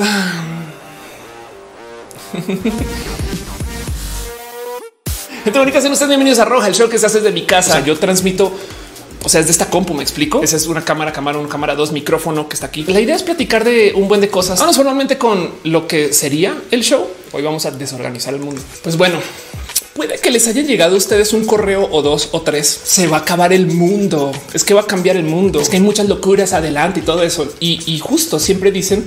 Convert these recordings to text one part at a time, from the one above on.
Gente bonita, ustedes bienvenidos a Roja, el show que se hace desde mi casa. yo transmito o sea, es de esta compu, me explico. Esa es una cámara, cámara, una cámara, dos micrófono que está aquí. La idea es platicar de un buen de cosas. Vamos formalmente con lo que sería el show. Hoy vamos a desorganizar el mundo. Pues bueno, puede que les haya llegado a ustedes un correo o dos o tres. Se va a acabar el mundo. Es que va a cambiar el mundo. Es que hay muchas locuras adelante y todo eso. Y, y justo siempre dicen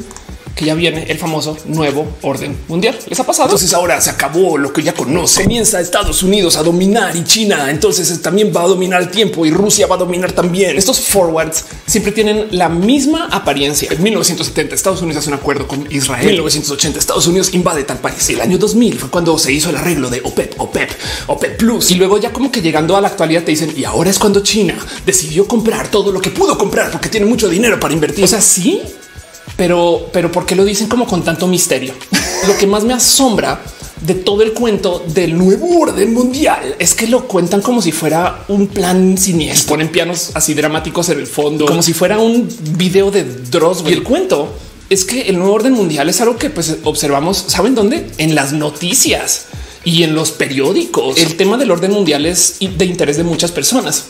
que ya viene el famoso nuevo orden mundial. ¿Les ha pasado? Entonces ahora se acabó lo que ya conoce. Comienza Estados Unidos a dominar y China entonces también va a dominar el tiempo y Rusia va a dominar también. Estos forwards siempre tienen la misma apariencia. En 1970 Estados Unidos hace un acuerdo con Israel. En 1980 Estados Unidos invade tal país. El año 2000 fue cuando se hizo el arreglo de OPEP, OPEP, OPEP Plus. Y luego ya como que llegando a la actualidad te dicen y ahora es cuando China decidió comprar todo lo que pudo comprar porque tiene mucho dinero para invertir. O sea, sí, pero, pero ¿por qué lo dicen como con tanto misterio? lo que más me asombra de todo el cuento del nuevo orden mundial es que lo cuentan como si fuera un plan siniestro. Ponen pianos así dramáticos en el fondo, como si fuera un video de Dross. Y el cuento es que el nuevo orden mundial es algo que pues observamos. ¿Saben dónde? En las noticias y en los periódicos. El tema del orden mundial es de interés de muchas personas.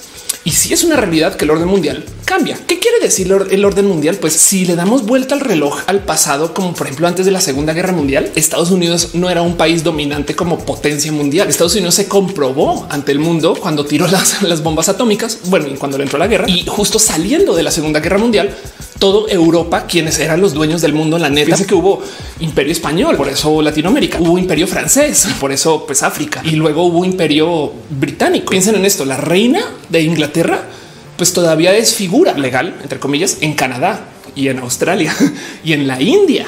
Y si es una realidad que el orden mundial cambia. ¿Qué quiere decir el orden mundial? Pues si le damos vuelta al reloj al pasado, como por ejemplo antes de la Segunda Guerra Mundial, Estados Unidos no era un país dominante como potencia mundial. Estados Unidos se comprobó ante el mundo cuando tiró las, bombas atómicas, bueno, cuando le entró la guerra y justo saliendo de la Segunda Guerra Mundial, todo Europa, quienes eran los dueños del mundo en la neta. Fíjense que hubo imperio español, por eso Latinoamérica, hubo imperio francés, por eso pues África y luego hubo imperio británico. Piensen en esto, la reina de Inglaterra pues todavía es figura legal, entre comillas, en Canadá y en Australia y en la India.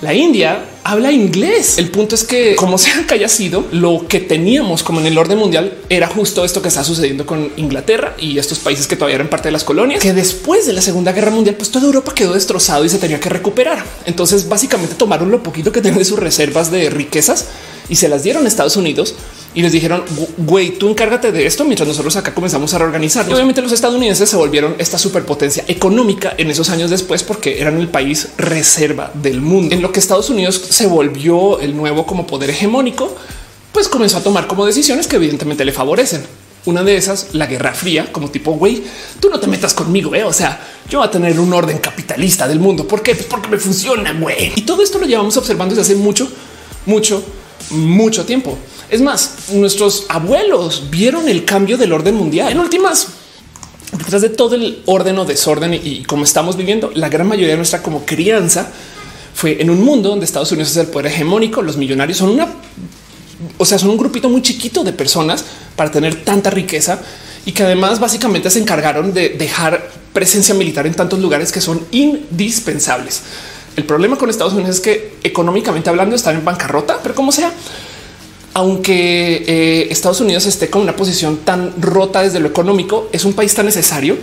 La India habla inglés. El punto es que, como sea que haya sido, lo que teníamos como en el orden mundial era justo esto que está sucediendo con Inglaterra y estos países que todavía eran parte de las colonias, que después de la Segunda Guerra Mundial, pues toda Europa quedó destrozado y se tenía que recuperar. Entonces, básicamente tomaron lo poquito que tenían de sus reservas de riquezas y se las dieron a Estados Unidos y les dijeron, güey, tú encárgate de esto mientras nosotros acá comenzamos a reorganizar. Obviamente los estadounidenses se volvieron esta superpotencia económica en esos años después porque eran el país reserva del mundo. En lo que Estados Unidos se volvió el nuevo como poder hegemónico, pues comenzó a tomar como decisiones que evidentemente le favorecen. Una de esas, la Guerra Fría, como tipo, güey, tú no te metas conmigo, ¿eh? o sea, yo voy a tener un orden capitalista del mundo. ¿Por qué? Pues porque me funciona, güey. Y todo esto lo llevamos observando desde hace mucho, mucho, mucho tiempo. Es más, nuestros abuelos vieron el cambio del orden mundial. En últimas, detrás de todo el orden o desorden y, como estamos viviendo, la gran mayoría de nuestra como crianza fue en un mundo donde Estados Unidos es el poder hegemónico. Los millonarios son una, o sea, son un grupito muy chiquito de personas para tener tanta riqueza y que además básicamente se encargaron de dejar presencia militar en tantos lugares que son indispensables. El problema con Estados Unidos es que económicamente hablando están en bancarrota, pero como sea, aunque eh, Estados Unidos esté con una posición tan rota desde lo económico, es un país tan necesario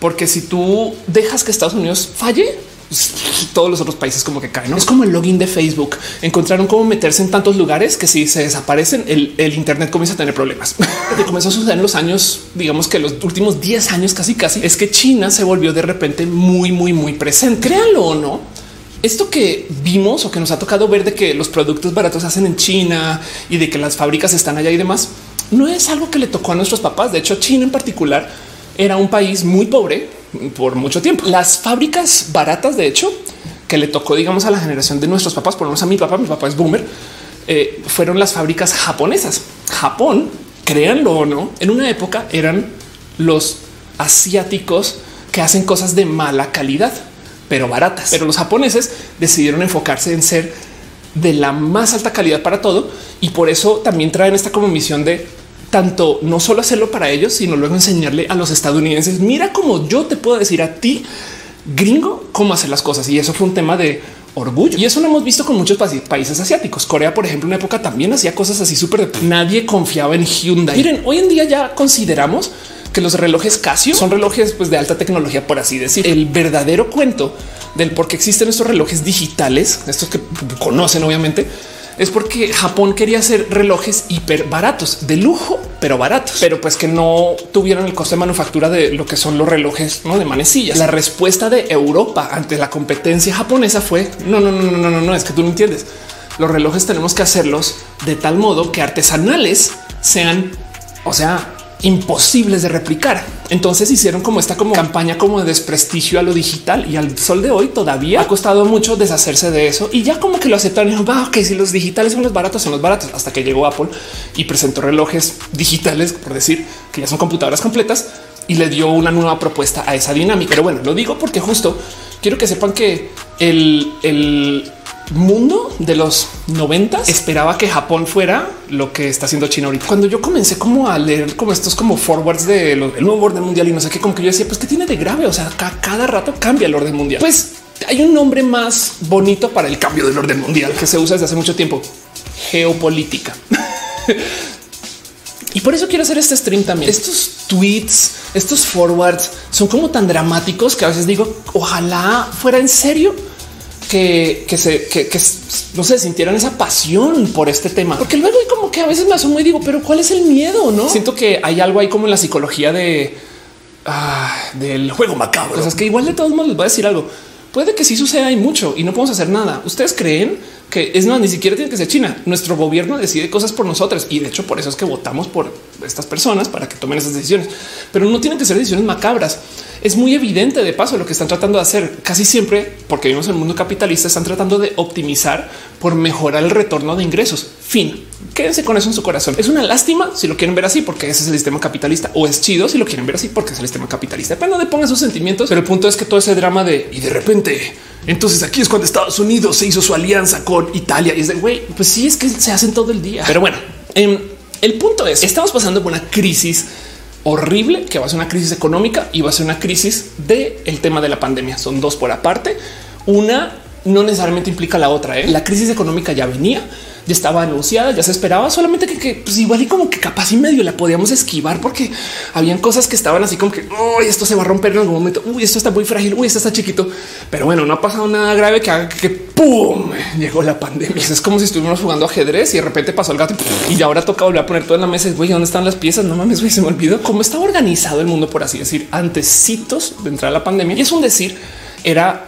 porque si tú dejas que Estados Unidos falle, todos los otros países como que caen. Es como el login de Facebook. Encontraron cómo meterse en tantos lugares que si se desaparecen, el, Internet comienza a tener problemas. Lo que comenzó a suceder en los años, digamos que los últimos 10 años casi casi, es que China se volvió de repente muy, muy, muy presente. Créanlo o no, esto que vimos o que nos ha tocado ver de que los productos baratos se hacen en China y de que las fábricas están allá y demás, no es algo que le tocó a nuestros papás. De hecho, China en particular era un país muy pobre por mucho tiempo. Las fábricas baratas, de hecho, que le tocó, digamos, a la generación de nuestros papás, por lo menos a mi papá, mi papá es boomer, eh, fueron las fábricas japonesas. Japón, créanlo o no, en una época eran los asiáticos que hacen cosas de mala calidad pero baratas. Pero los japoneses decidieron enfocarse en ser de la más alta calidad para todo y por eso también traen esta como misión de tanto no solo hacerlo para ellos, sino luego enseñarle a los estadounidenses. Mira cómo yo te puedo decir a ti, gringo, cómo hacer las cosas. Y eso fue un tema de orgullo. Y eso lo hemos visto con muchos países asiáticos. Corea, por ejemplo, en una época también hacía cosas así súper. Nadie confiaba en Hyundai. Miren, hoy en día ya consideramos que los relojes Casio son relojes pues, de alta tecnología, por así decir. El verdadero cuento del por qué existen estos relojes digitales, estos que conocen obviamente, es porque Japón quería hacer relojes hiper baratos, de lujo, pero baratos, pero pues que no tuvieran el coste de manufactura de lo que son los relojes ¿no? de manecillas. La respuesta de Europa ante la competencia japonesa fue no, no, no, no, no, no, no, es que tú no entiendes. Los relojes tenemos que hacerlos de tal modo que artesanales sean, o sea, imposibles de replicar. Entonces hicieron como esta como campaña como de desprestigio a lo digital y al sol de hoy todavía ha costado mucho deshacerse de eso y ya como que lo aceptaron. Y ok, si los digitales son los baratos, son los baratos hasta que llegó Apple y presentó relojes digitales, por decir que ya son computadoras completas y le dio una nueva propuesta a esa dinámica. Pero bueno, lo digo porque justo quiero que sepan que el, el mundo de los 90 esperaba que Japón fuera lo que está haciendo China ahorita. Cuando yo comencé como a leer como estos como forwards del nuevo orden mundial y no sé qué, como que yo decía, pues qué tiene de grave? O sea, cada rato cambia el orden mundial. Pues hay un nombre más bonito para el cambio del orden mundial que se usa desde hace mucho tiempo. Geopolítica. y por eso quiero hacer este stream también. Estos tweets, estos forwards son como tan dramáticos que a veces digo, ojalá fuera en serio que, se que, no se sintieran esa pasión por este tema, porque luego hay como que a veces me asumo y digo, pero cuál es el miedo? No siento que hay algo ahí como en la psicología de ah, del juego macabro. es que igual de todos modos les voy a decir algo. Puede que sí suceda y mucho y no podemos hacer nada. Ustedes creen que es más, ni siquiera tiene que ser China. Nuestro gobierno decide cosas por nosotros y de hecho por eso es que votamos por estas personas para que tomen esas decisiones, pero no tienen que ser decisiones macabras es muy evidente de paso lo que están tratando de hacer casi siempre, porque vivimos en el mundo capitalista, están tratando de optimizar por mejorar el retorno de ingresos. Fin. Quédense con eso en su corazón. Es una lástima si lo quieren ver así, porque ese es el sistema capitalista, o es chido si lo quieren ver así, porque es el sistema capitalista. Depende de pongan sus sentimientos, pero el punto es que todo ese drama de y de repente entonces aquí es cuando Estados Unidos se hizo su alianza con Italia y es de güey, pues sí, es que se hacen todo el día. Pero bueno, em, el punto es estamos pasando por una crisis horrible que va a ser una crisis económica y va a ser una crisis del el tema de la pandemia. Son dos por aparte. Una no necesariamente implica la otra. ¿eh? La crisis económica ya venía, ya estaba anunciada, ya se esperaba, solamente que, pues igual y como que capaz y medio la podíamos esquivar porque habían cosas que estaban así como que esto se va a romper en algún momento. Uy, esto está muy frágil. Uy, esto está chiquito, pero bueno, no ha pasado nada grave que haga que pum llegó la pandemia. Es como si estuviéramos jugando ajedrez y de repente pasó el gato y ahora toca volver a poner todo en la mesa. Güey, ¿dónde están las piezas? No mames, güey, se me olvidó cómo estaba organizado el mundo, por así decir, antecitos de entrar a la pandemia. Y es un decir, era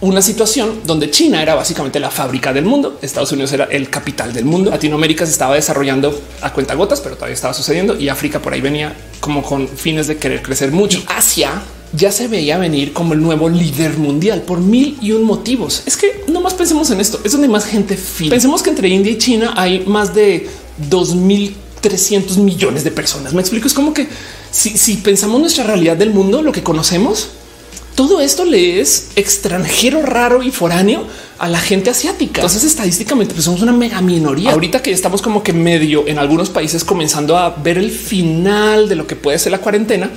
una situación donde China era básicamente la fábrica del mundo, Estados Unidos era el capital del mundo, Latinoamérica se estaba desarrollando a cuenta gotas, pero todavía estaba sucediendo y África por ahí venía como con fines de querer crecer mucho. Asia ya se veía venir como el nuevo líder mundial por mil y un motivos. Es que no más pensemos en esto, es donde más gente fina. Pensemos que entre India y China hay más de 2300 millones de personas. Me explico, es como que si, si pensamos nuestra realidad del mundo, lo que conocemos, todo esto le es extranjero, raro y foráneo a la gente asiática. Entonces, estadísticamente, pues somos una mega minoría. Ahorita que estamos como que medio en algunos países comenzando a ver el final de lo que puede ser la cuarentena,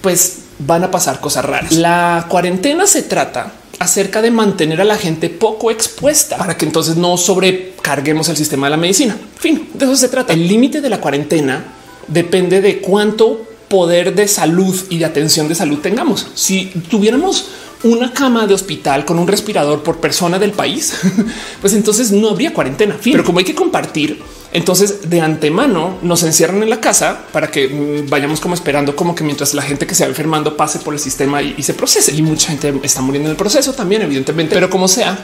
pues van a pasar cosas raras. La cuarentena se trata acerca de mantener a la gente poco expuesta para que entonces no sobrecarguemos el sistema de la medicina. Fin, de eso se trata. El límite de la cuarentena depende de cuánto poder de salud y de atención de salud tengamos. Si tuviéramos una cama de hospital con un respirador por persona del país, pues entonces no habría cuarentena. Pero como hay que compartir, entonces de antemano nos encierran en la casa para que mm, vayamos como esperando como que mientras la gente que se va enfermando pase por el sistema y, se procese. Y mucha gente está muriendo en el proceso también, evidentemente. Pero como sea,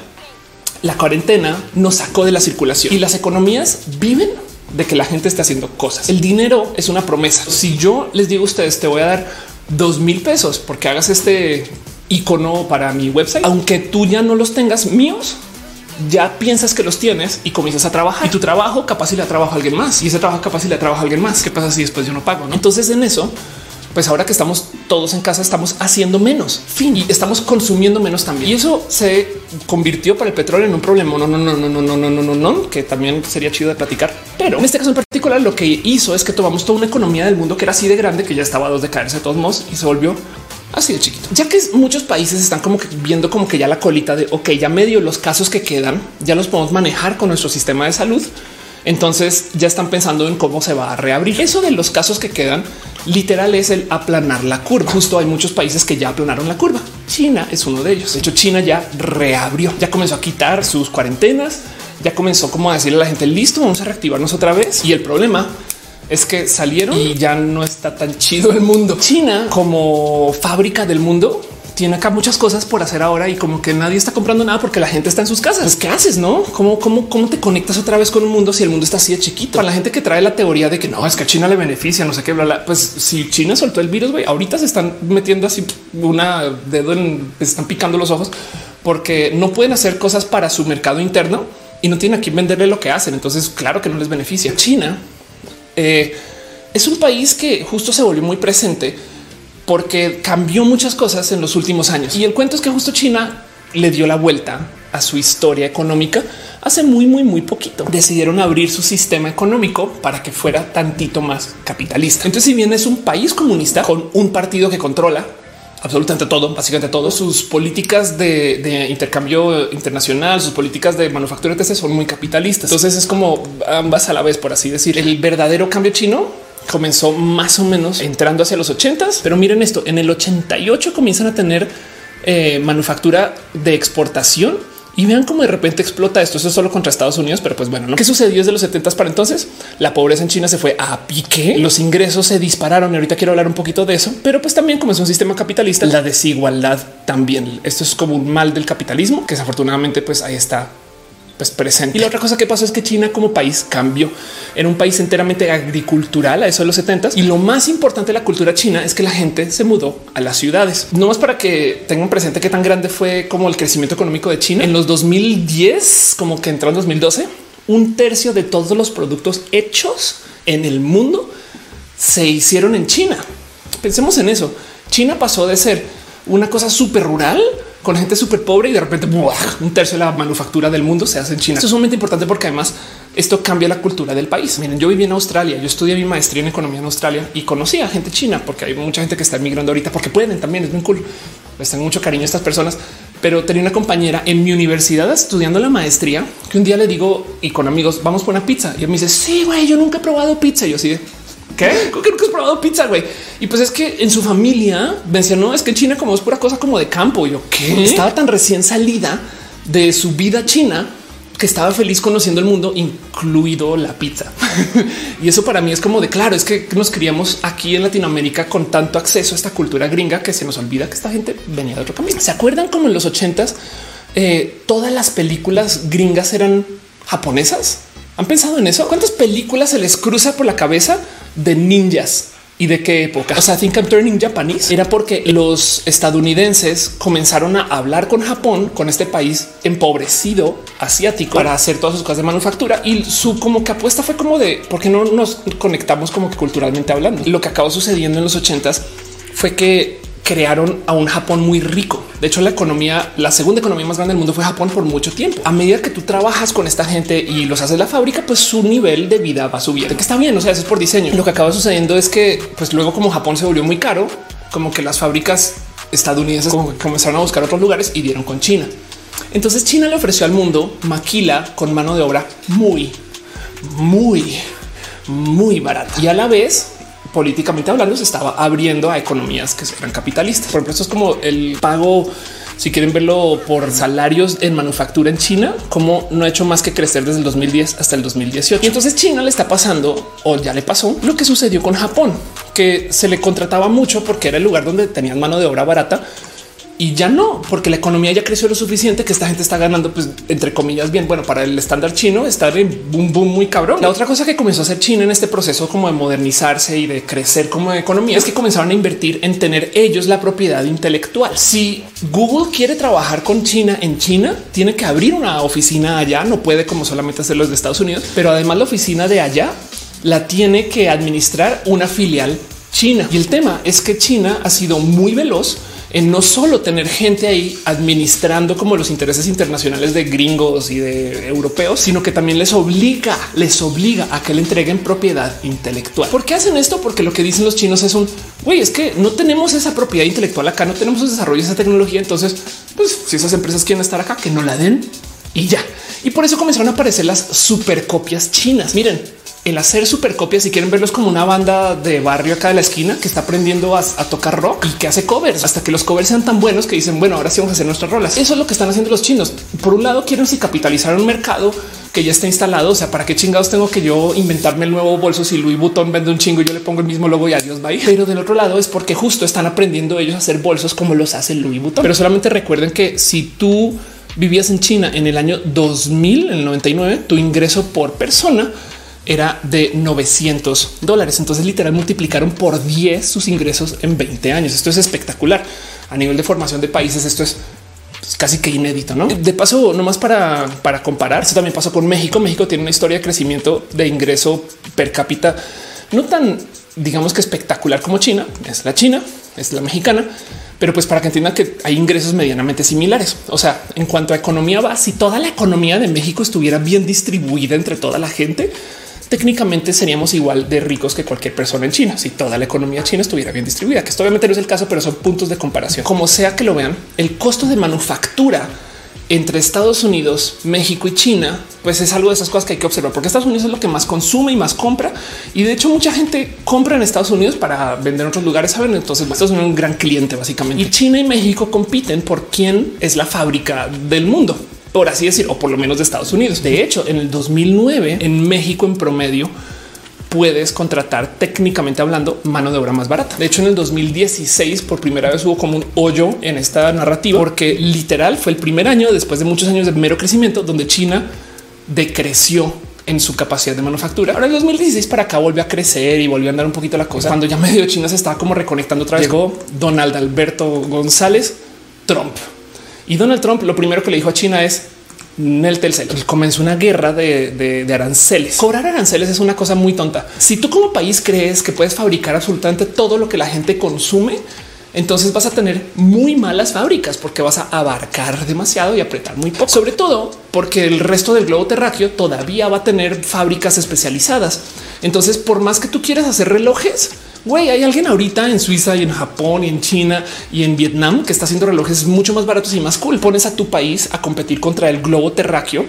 la cuarentena nos sacó de la circulación y las economías viven de que la gente está haciendo cosas. El dinero es una promesa. Si yo les digo a ustedes, te voy a dar dos mil pesos porque hagas este icono para mi website, aunque tú ya no los tengas míos, ya piensas que los tienes y comienzas a trabajar y tu trabajo capaz y le trabajo a alguien más y ese trabajo capaz y le trabajo a alguien más. ¿Qué pasa si después yo no pago? Entonces en eso pues ahora que estamos todos en casa, estamos haciendo menos fin y estamos consumiendo menos también. Y eso se convirtió para el petróleo en un problema. No, no, no, no, no, no, no, no, no, no, que también sería chido de platicar. Pero en este caso en particular, lo que hizo es que tomamos toda una economía del mundo que era así de grande, que ya estaba a dos de caerse de todos modos y se volvió así de chiquito. Ya que muchos países están como que viendo como que ya la colita de ok, ya medio los casos que quedan ya los podemos manejar con nuestro sistema de salud. Entonces ya están pensando en cómo se va a reabrir. Eso de los casos que quedan literal es el aplanar la curva. Justo hay muchos países que ya aplanaron la curva. China es uno de ellos. De hecho, China ya reabrió, ya comenzó a quitar sus cuarentenas ya comenzó como a decirle a la gente listo, vamos a reactivarnos otra vez. Y el problema es que salieron y ya no está tan chido el mundo. China como fábrica del mundo tiene acá muchas cosas por hacer ahora y como que nadie está comprando nada porque la gente está en sus casas. Pues, ¿Qué haces? No? ¿Cómo, cómo, cómo te conectas otra vez con un mundo si el mundo está así de chiquito? Para la gente que trae la teoría de que no es que a China le beneficia, no sé qué, bla, bla. Pues si China soltó el virus, güey, ahorita se están metiendo así una dedo en, están picando los ojos porque no pueden hacer cosas para su mercado interno y no tienen a quién venderle lo que hacen. Entonces, claro que no les beneficia. China eh, es un país que justo se volvió muy presente porque cambió muchas cosas en los últimos años. Y el cuento es que justo China le dio la vuelta a su historia económica hace muy, muy, muy poquito. Decidieron abrir su sistema económico para que fuera tantito más capitalista. Entonces, si bien es un país comunista con un partido que controla absolutamente todo, básicamente todo, sus políticas de, intercambio internacional, sus políticas de manufactura etc. son muy capitalistas. Entonces es como ambas a la vez, por así decir. El verdadero cambio chino comenzó más o menos entrando hacia los 80 pero miren esto, en el 88 comienzan a tener eh, manufactura de exportación y vean cómo de repente explota esto. Eso es solo contra Estados Unidos, pero pues bueno, ¿no? ¿qué sucedió desde los 70 para entonces? La pobreza en China se fue a pique, los ingresos se dispararon y ahorita quiero hablar un poquito de eso, pero pues también es un sistema capitalista, la desigualdad también. Esto es como un mal del capitalismo que desafortunadamente pues ahí está pues presente. Y la otra cosa que pasó es que China como país cambió en un país enteramente agricultural a eso de los 70 y lo más importante de la cultura china es que la gente se mudó a las ciudades. No más para que tengan presente qué tan grande fue como el crecimiento económico de China en los 2010, como que entró en 2012, un tercio de todos los productos hechos en el mundo se hicieron en China. Pensemos en eso. China pasó de ser una cosa súper rural con gente súper pobre y de repente un tercio de la manufactura del mundo se hace en China. Esto es sumamente importante porque además esto cambia la cultura del país. Miren, yo viví en Australia, yo estudié mi maestría en economía en Australia y conocí a gente china porque hay mucha gente que está emigrando ahorita porque pueden también. Es muy cool. Les tengo mucho cariño a estas personas, pero tenía una compañera en mi universidad estudiando la maestría que un día le digo y con amigos vamos por una pizza y me dice sí, güey, yo nunca he probado pizza. Y yo sí, ¿Qué? ¿Cómo que nunca has probado pizza, güey? Y pues es que en su familia mencionó es que China como es pura cosa como de campo. Y yo que estaba tan recién salida de su vida china que estaba feliz conociendo el mundo, incluido la pizza. y eso para mí es como de claro, es que nos criamos aquí en Latinoamérica con tanto acceso a esta cultura gringa que se nos olvida que esta gente venía de otro camino. ¿Se acuerdan como en los ochentas eh, todas las películas gringas eran japonesas? ¿Han pensado en eso? ¿Cuántas películas se les cruza por la cabeza de ninjas? ¿Y de qué época? O sea, Think I'm Turning Japanese era porque los estadounidenses comenzaron a hablar con Japón, con este país empobrecido asiático para hacer todas sus cosas de manufactura y su como que apuesta fue como de por qué no nos conectamos como que culturalmente hablando. Lo que acabó sucediendo en los ochentas fue que crearon a un Japón muy rico. De hecho, la economía, la segunda economía más grande del mundo fue Japón por mucho tiempo. A medida que tú trabajas con esta gente y los haces la fábrica, pues su nivel de vida va subiendo, que está bien. O sea, eso es por diseño. Lo que acaba sucediendo es que, pues luego, como Japón se volvió muy caro, como que las fábricas estadounidenses comenzaron a buscar otros lugares y dieron con China. Entonces, China le ofreció al mundo maquila con mano de obra muy, muy, muy barata y a la vez políticamente hablando, se estaba abriendo a economías que eran capitalistas. Por ejemplo, esto es como el pago si quieren verlo por salarios en manufactura en China, como no ha hecho más que crecer desde el 2010 hasta el 2018. Y entonces China le está pasando o ya le pasó lo que sucedió con Japón, que se le contrataba mucho porque era el lugar donde tenían mano de obra barata y ya no, porque la economía ya creció lo suficiente que esta gente está ganando, pues entre comillas, bien. Bueno, para el estándar chino está en boom, boom muy cabrón. La otra cosa que comenzó a hacer China en este proceso como de modernizarse y de crecer como economía es que comenzaron a invertir en tener ellos la propiedad intelectual. Si Google quiere trabajar con China en China, tiene que abrir una oficina allá. No puede como solamente hacer los de Estados Unidos, pero además la oficina de allá la tiene que administrar una filial china. Y el tema es que China ha sido muy veloz en no solo tener gente ahí administrando como los intereses internacionales de gringos y de europeos, sino que también les obliga, les obliga a que le entreguen propiedad intelectual. ¿Por qué hacen esto? Porque lo que dicen los chinos es un güey, es que no tenemos esa propiedad intelectual acá, no tenemos ese desarrollo, esa tecnología. Entonces, pues si esas empresas quieren estar acá, que no la den y ya. Y por eso comenzaron a aparecer las supercopias chinas. Miren, el hacer supercopias, si quieren verlos como una banda de barrio acá de la esquina que está aprendiendo a, tocar rock y que hace covers hasta que los covers sean tan buenos que dicen, bueno, ahora sí vamos a hacer nuestras rolas. Eso es lo que están haciendo los chinos. Por un lado, quieren si capitalizar un mercado que ya está instalado. O sea, para qué chingados tengo que yo inventarme el nuevo bolso si Louis Vuitton vende un chingo, yo le pongo el mismo logo y adiós, bye. Pero del otro lado es porque justo están aprendiendo ellos a hacer bolsos como los hace Louis Vuitton. Pero solamente recuerden que si tú vivías en China en el año 2000, en el 99, tu ingreso por persona era de 900 dólares. Entonces literal multiplicaron por 10 sus ingresos en 20 años. Esto es espectacular. A nivel de formación de países, esto es casi que inédito, ¿no? De paso, nomás para, para comparar, esto también pasó con México. México tiene una historia de crecimiento de ingreso per cápita no tan, digamos que espectacular como China. Es la China, es la mexicana, pero pues para que entiendan que hay ingresos medianamente similares. O sea, en cuanto a economía va, si toda la economía de México estuviera bien distribuida entre toda la gente, técnicamente seríamos igual de ricos que cualquier persona en China si toda la economía china estuviera bien distribuida, que esto obviamente no es el caso, pero son puntos de comparación. Como sea que lo vean, el costo de manufactura entre Estados Unidos, México y China, pues es algo de esas cosas que hay que observar, porque Estados Unidos es lo que más consume y más compra. Y de hecho, mucha gente compra en Estados Unidos para vender en otros lugares. Saben, entonces Estados Unidos es un gran cliente, básicamente. Y China y México compiten por quién es la fábrica del mundo por así decir, o por lo menos de Estados Unidos. De hecho, en el 2009 en México en promedio puedes contratar técnicamente hablando mano de obra más barata. De hecho, en el 2016 por primera vez hubo como un hoyo en esta narrativa porque literal fue el primer año después de muchos años de mero crecimiento donde China decreció en su capacidad de manufactura. Ahora en 2016 para acá volvió a crecer y volvió a andar un poquito la cosa. Cuando ya medio China se estaba como reconectando otra vez, llegó Donald Alberto González Trump y Donald Trump lo primero que le dijo a China es el Telcel comenzó una guerra de, aranceles. Cobrar aranceles es una cosa muy tonta. Si tú como país crees que puedes fabricar absolutamente todo lo que la gente consume, entonces vas a tener muy malas fábricas porque vas a abarcar demasiado y apretar muy poco. Sobre todo porque el resto del globo terráqueo todavía va a tener fábricas especializadas. Entonces, por más que tú quieras hacer relojes, Güey, hay alguien ahorita en Suiza y en Japón y en China y en Vietnam que está haciendo relojes mucho más baratos y más cool. Pones a tu país a competir contra el globo terráqueo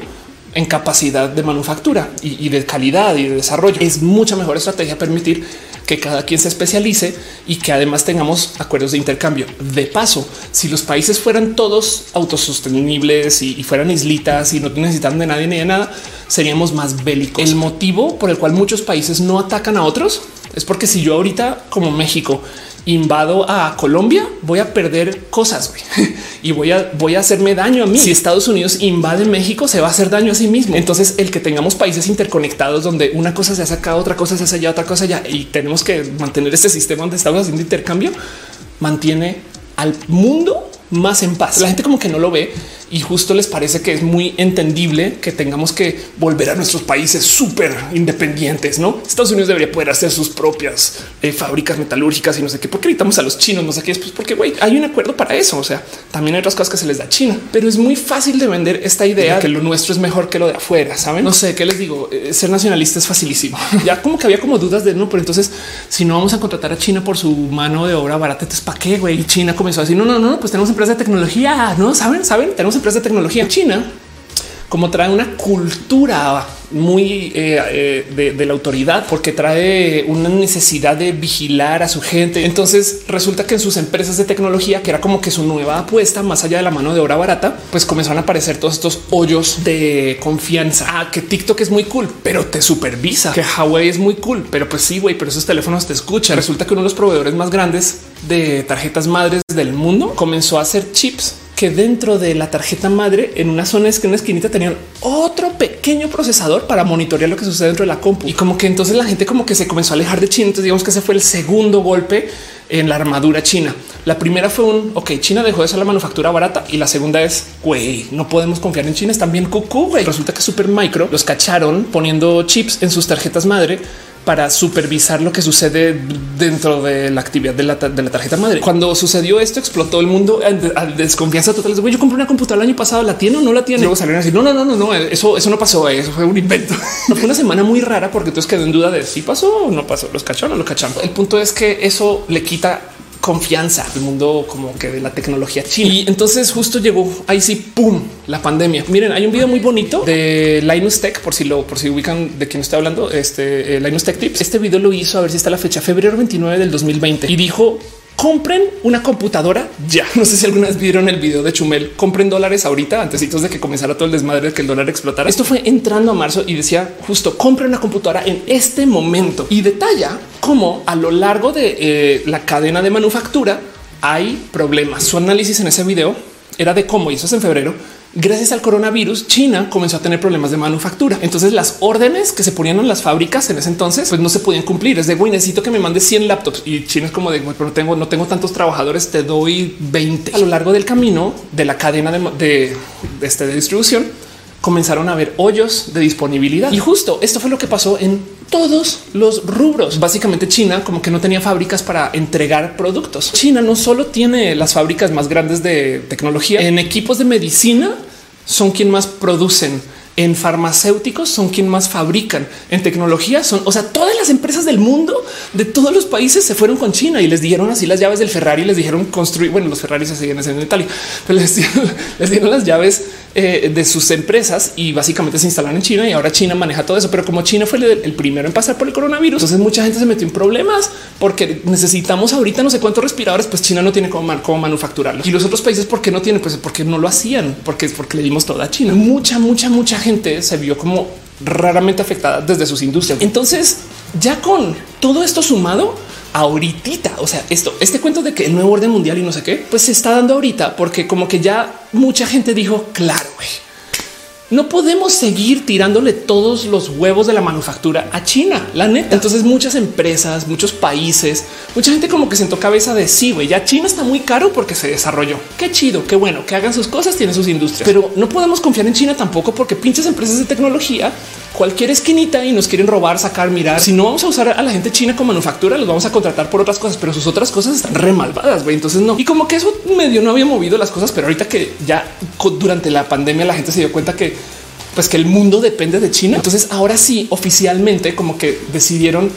en capacidad de manufactura y, de calidad y de desarrollo. Es mucha mejor estrategia permitir que cada quien se especialice y que además tengamos acuerdos de intercambio. De paso, si los países fueran todos autosostenibles y, y fueran islitas y no necesitan de nadie ni de nada, seríamos más bélicos. El motivo por el cual muchos países no atacan a otros es porque si yo ahorita como México invado a Colombia, voy a perder cosas y voy a, voy a hacerme daño a mí. Si Estados Unidos invade México, se va a hacer daño a sí mismo. Entonces, el que tengamos países interconectados donde una cosa se hace acá, otra cosa se hace allá, otra cosa allá y tenemos que mantener este sistema donde estamos haciendo intercambio, mantiene al mundo más en paz. La gente como que no lo ve y justo les parece que es muy entendible que tengamos que volver a nuestros países súper independientes. No Estados Unidos debería poder hacer sus propias eh, fábricas metalúrgicas y no sé qué. Por qué necesitamos a los chinos? No sé qué es, pues porque güey, hay un acuerdo para eso. O sea, también hay otras cosas que se les da a China, pero es muy fácil de vender esta idea de que lo nuestro es mejor que lo de afuera. Saben? No sé qué les digo. Eh, ser nacionalista es facilísimo. ya como que había como dudas de no, pero entonces si no vamos a contratar a China por su mano de obra barata, entonces para qué güey? Y China comenzó a decir no, no, no, pues tenemos empresas de tecnología. No saben, saben, tenemos empresas de tecnología. China, como trae una cultura muy eh, eh, de, la autoridad, porque trae una necesidad de vigilar a su gente. Entonces resulta que en sus empresas de tecnología, que era como que su nueva apuesta, más allá de la mano de obra barata, pues comenzaron a aparecer todos estos hoyos de confianza. Ah, que TikTok es muy cool, pero te supervisa. Que Huawei es muy cool, pero pues sí, güey, pero esos teléfonos te escuchan. Resulta que uno de los proveedores más grandes de tarjetas madres del mundo comenzó a hacer chips que dentro de la tarjeta madre, en una zona, es que una esquinita tenían otro pequeño procesador para monitorear lo que sucede dentro de la compu. Y como que entonces la gente como que se comenzó a alejar de China. Entonces digamos que ese fue el segundo golpe en la armadura china. La primera fue un ok, China dejó de ser la manufactura barata y la segunda es güey, no podemos confiar en China. Están bien cucú. Resulta que Super Micro los cacharon poniendo chips en sus tarjetas madre para supervisar lo que sucede dentro de la actividad de la, tarjeta madre. Cuando sucedió esto, explotó el mundo a desconfianza total. Yo compré una computadora el año pasado, la tiene o no la tiene. Luego salieron a decir no, no, no, no, no, eso, eso no pasó. Eso fue un invento. fue una semana muy rara porque entonces quedó en duda de si pasó o no pasó. Los cacharon o lo cacharon. El punto es que eso le quita confianza el mundo como que de la tecnología china. Y entonces justo llegó ahí sí, pum, la pandemia. Miren, hay un video muy bonito de Linus Tech, por si lo, por si ubican de quién está hablando, este eh, Linus Tech Tips. Este video lo hizo a ver si está la fecha, febrero 29 del 2020 y dijo compren una computadora ya. No sé si alguna vez vieron el video de Chumel, compren dólares ahorita antes de que comenzara todo el desmadre de que el dólar explotara. Esto fue entrando a marzo y decía justo compren una computadora en este momento y detalla cómo a lo largo de eh, la cadena de manufactura hay problemas. Su análisis en ese video era de cómo, y eso es en febrero, gracias al coronavirus, China comenzó a tener problemas de manufactura. Entonces las órdenes que se ponían en las fábricas en ese entonces pues no se podían cumplir. Es de güey, necesito que me mandes 100 laptops y China es como de pero no tengo, no tengo tantos trabajadores, te doy 20 a lo largo del camino de la cadena de, este, de distribución comenzaron a haber hoyos de disponibilidad. Y justo esto fue lo que pasó en todos los rubros. Básicamente China como que no tenía fábricas para entregar productos. China no solo tiene las fábricas más grandes de tecnología en equipos de medicina, son quien más producen en farmacéuticos son quien más fabrican en tecnología son, o sea, todas las empresas del mundo de todos los países se fueron con China y les dieron así las llaves del Ferrari, les dijeron construir. Bueno, los Ferrari se siguen en Italia, pero les dieron, las llaves eh, de sus empresas y básicamente se instalan en China y ahora China maneja todo eso. Pero como China fue el, primero en pasar por el coronavirus, entonces mucha gente se metió en problemas porque necesitamos ahorita no sé cuántos respiradores, pues China no tiene cómo, cómo manufacturarlos y los otros países, ¿por qué no tienen? Pues porque no lo hacían, porque es porque le dimos toda a China. Mucha, mucha, mucha gente se vio como raramente afectada desde sus industrias. Entonces, ya con todo esto sumado, ahorita, o sea, esto, este cuento de que el nuevo orden mundial y no sé qué, pues se está dando ahorita porque como que ya mucha gente dijo, claro, güey no podemos seguir tirándole todos los huevos de la manufactura a China, la neta. Entonces muchas empresas, muchos países, mucha gente como que sentó cabeza de sí, güey, ya China está muy caro porque se desarrolló. Qué chido, qué bueno, que hagan sus cosas, tienen sus industrias. Pero no podemos confiar en China tampoco porque pinches empresas de tecnología, cualquier esquinita y nos quieren robar, sacar, mirar. Si no vamos a usar a la gente china como manufactura, los vamos a contratar por otras cosas, pero sus otras cosas están re malvadas. Entonces no. Y como que eso medio no había movido las cosas, pero ahorita que ya durante la pandemia la gente se dio cuenta que pues que el mundo depende de China. Entonces ahora sí, oficialmente como que decidieron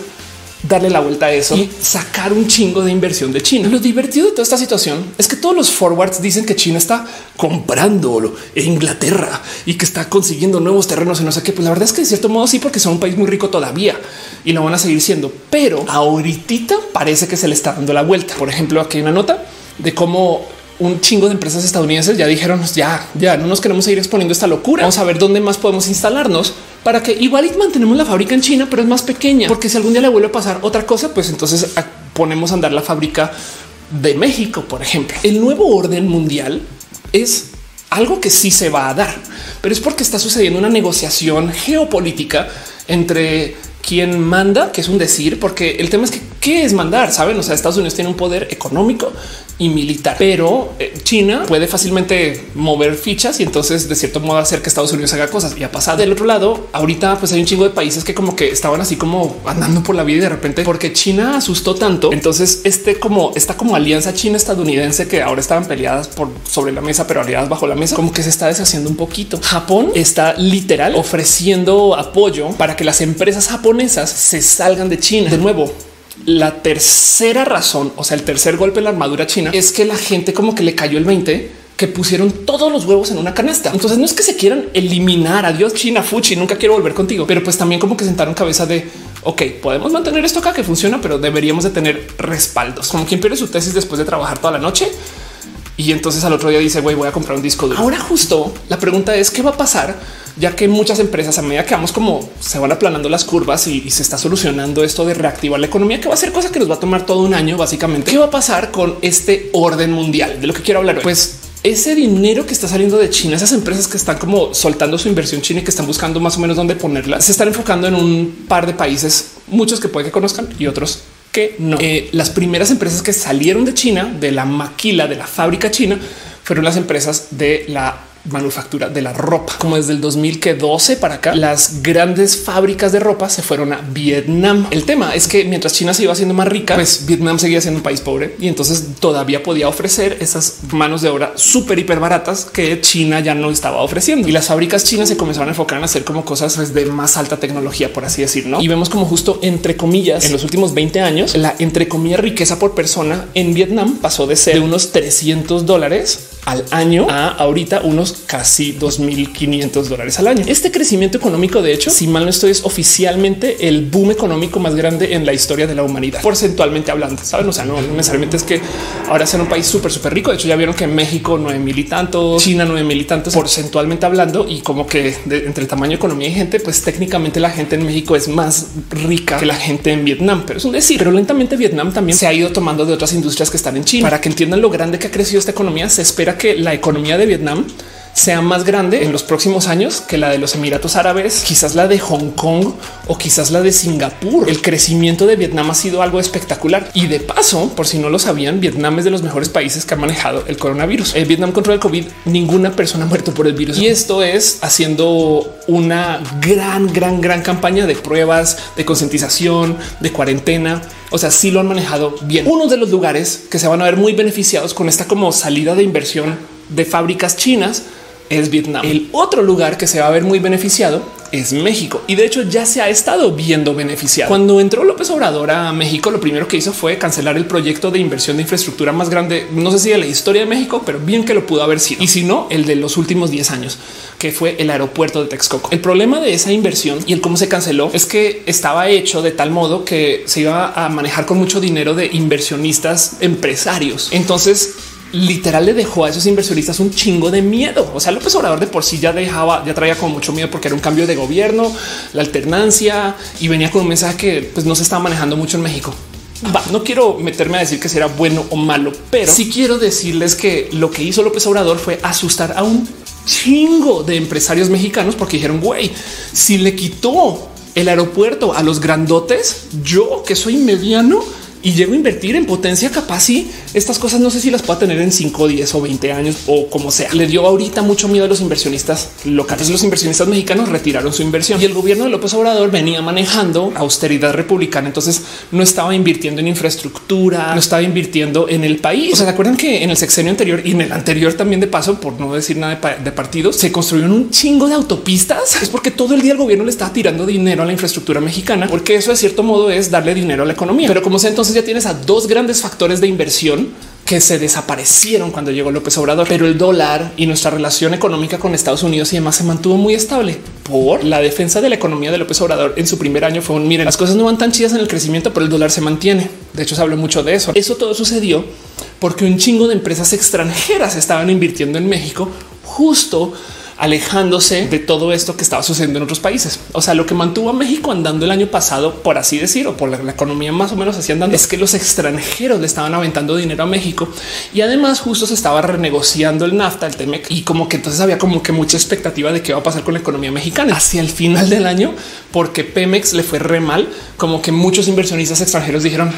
darle la vuelta a eso y sacar un chingo de inversión de China. Lo divertido de toda esta situación es que todos los forwards dicen que China está comprando Inglaterra y que está consiguiendo nuevos terrenos y no sé qué. Pues la verdad es que de cierto modo sí, porque son un país muy rico todavía y lo van a seguir siendo. Pero ahorita parece que se le está dando la vuelta. Por ejemplo, aquí hay una nota de cómo un chingo de empresas estadounidenses ya dijeron ya, ya no nos queremos seguir exponiendo esta locura. Vamos a ver dónde más podemos instalarnos para que igual mantenemos la fábrica en China, pero es más pequeña, porque si algún día le vuelve a pasar otra cosa, pues entonces ponemos a andar la fábrica de México, por ejemplo. El nuevo orden mundial es algo que sí se va a dar, pero es porque está sucediendo una negociación geopolítica entre quien manda, que es un decir, porque el tema es que qué es mandar, saben? O sea, Estados Unidos tiene un poder económico y militar, pero eh, China puede fácilmente mover fichas y entonces de cierto modo hacer que Estados Unidos haga cosas y a pasar del otro lado. Ahorita pues hay un chingo de países que como que estaban así como andando por la vida y de repente porque China asustó tanto. Entonces este como esta como alianza china estadounidense que ahora estaban peleadas por sobre la mesa, pero aliadas bajo la mesa, como que se está deshaciendo un poquito. Japón está literal ofreciendo apoyo para que las empresas japonesas se salgan de China de nuevo la tercera razón, o sea, el tercer golpe en la armadura china es que la gente como que le cayó el 20 que pusieron todos los huevos en una canasta. Entonces no es que se quieran eliminar. Adiós China, Fuchi, nunca quiero volver contigo, pero pues también como que sentaron cabeza de ok, podemos mantener esto acá que funciona, pero deberíamos de tener respaldos. Como quien pierde su tesis después de trabajar toda la noche y entonces al otro día dice, güey, voy a comprar un disco duro. Ahora justo la pregunta es qué va a pasar, ya que muchas empresas a medida que vamos como se van aplanando las curvas y, se está solucionando esto de reactivar la economía, que va a ser cosa que nos va a tomar todo un año básicamente. ¿Qué va a pasar con este orden mundial de lo que quiero hablar hoy? Pues ese dinero que está saliendo de China, esas empresas que están como soltando su inversión china y que están buscando más o menos dónde ponerla, se están enfocando en un par de países, muchos que puede que conozcan y otros que no. Eh, las primeras empresas que salieron de China, de la maquila, de la fábrica china, fueron las empresas de la manufactura de la ropa. Como desde el 2012 para acá, las grandes fábricas de ropa se fueron a Vietnam. El tema es que mientras China se iba haciendo más rica, pues Vietnam seguía siendo un país pobre y entonces todavía podía ofrecer esas manos de obra súper hiper baratas que China ya no estaba ofreciendo. Y las fábricas chinas se comenzaron a enfocar en hacer como cosas pues, de más alta tecnología, por así decir. Y vemos como justo entre comillas en los últimos 20 años, la entre comillas riqueza por persona en Vietnam pasó de ser de unos 300 dólares al año a ahorita unos casi 2.500 dólares al año. Este crecimiento económico, de hecho, si mal no estoy, es oficialmente el boom económico más grande en la historia de la humanidad, porcentualmente hablando. Saben, o sea, no necesariamente es que ahora sea un país súper, súper rico. De hecho, ya vieron que México nueve mil y tantos, China nueve mil y tantos, porcentualmente hablando, y como que entre el tamaño economía y gente, pues técnicamente la gente en México es más rica que la gente en Vietnam, pero es un decir. Pero lentamente Vietnam también se ha ido tomando de otras industrias que están en China. Para que entiendan lo grande que ha crecido esta economía, se espera que la economía de Vietnam sea más grande en los próximos años que la de los Emiratos Árabes, quizás la de Hong Kong o quizás la de Singapur. El crecimiento de Vietnam ha sido algo espectacular y de paso, por si no lo sabían, Vietnam es de los mejores países que ha manejado el coronavirus. En Vietnam contra el COVID, ninguna persona ha muerto por el virus y esto es haciendo una gran, gran, gran campaña de pruebas, de concientización, de cuarentena. O sea, sí lo han manejado bien. Uno de los lugares que se van a ver muy beneficiados con esta como salida de inversión de fábricas chinas es Vietnam. El otro lugar que se va a ver muy beneficiado es México y de hecho ya se ha estado viendo beneficiado. Cuando entró López Obrador a México, lo primero que hizo fue cancelar el proyecto de inversión de infraestructura más grande, no sé si de la historia de México, pero bien que lo pudo haber sido. Y si no, el de los últimos 10 años, que fue el aeropuerto de Texcoco. El problema de esa inversión y el cómo se canceló es que estaba hecho de tal modo que se iba a manejar con mucho dinero de inversionistas empresarios. Entonces literal le dejó a esos inversionistas un chingo de miedo. O sea, López Obrador de por sí ya dejaba, ya traía con mucho miedo porque era un cambio de gobierno, la alternancia y venía con un mensaje que pues, no se estaba manejando mucho en México. no quiero meterme a decir que será bueno o malo, pero sí quiero decirles que lo que hizo López Obrador fue asustar a un chingo de empresarios mexicanos porque dijeron, güey, si le quitó el aeropuerto a los grandotes, yo que soy mediano, y llego a invertir en potencia capaz y estas cosas no sé si las pueda tener en 5, 10 o 20 años o como sea. Le dio ahorita mucho miedo a los inversionistas locales. Los inversionistas mexicanos retiraron su inversión y el gobierno de López Obrador venía manejando austeridad republicana. Entonces no estaba invirtiendo en infraestructura, no estaba invirtiendo en el país. O sea, ¿se acuerdan que en el sexenio anterior y en el anterior también de paso, por no decir nada de, partidos, se construyeron un chingo de autopistas? Es porque todo el día el gobierno le estaba tirando dinero a la infraestructura mexicana, porque eso de cierto modo es darle dinero a la economía. Pero como sea, entonces ya tienes a dos grandes factores de inversión que se desaparecieron cuando llegó López Obrador, pero el dólar y nuestra relación económica con Estados Unidos y demás se mantuvo muy estable por la defensa de la economía de López Obrador en su primer año fue un miren, las cosas no van tan chidas en el crecimiento, pero el dólar se mantiene. De hecho, se habló mucho de eso. Eso todo sucedió porque un chingo de empresas extranjeras estaban invirtiendo en México justo alejándose de todo esto que estaba sucediendo en otros países. O sea, lo que mantuvo a México andando el año pasado, por así decir, o por la, economía más o menos así andando, es que los extranjeros le estaban aventando dinero a México y además justo se estaba renegociando el NAFTA, el TEMEC y como que entonces había como que mucha expectativa de qué va a pasar con la economía mexicana hacia el final del año, porque Pemex le fue re mal, como que muchos inversionistas extranjeros dijeron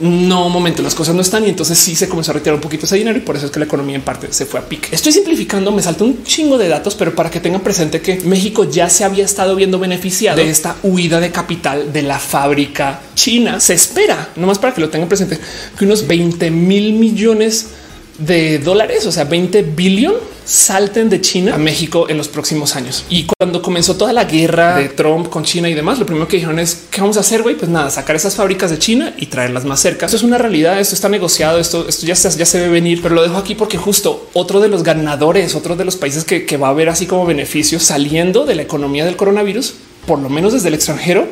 no, momento, las cosas no están y entonces sí se comenzó a retirar un poquito ese dinero y por eso es que la economía en parte se fue a pique. Estoy simplificando, me salta un chingo de datos, pero para que tengan presente que México ya se había estado viendo beneficiado de esta huida de capital de la fábrica china. Se espera, nomás para que lo tengan presente, que unos 20 mil millones dólares, o sea, 20 billón salten de China a México en los próximos años. Y cuando comenzó toda la guerra de Trump con China y demás, lo primero que dijeron es qué vamos a hacer, güey, pues nada, sacar esas fábricas de China y traerlas más cerca. Esto es una realidad, esto está negociado, esto, esto ya, se, ya se ve venir, pero lo dejo aquí porque justo otro de los ganadores, otro de los países que, que va a haber así como beneficios saliendo de la economía del coronavirus, por lo menos desde el extranjero,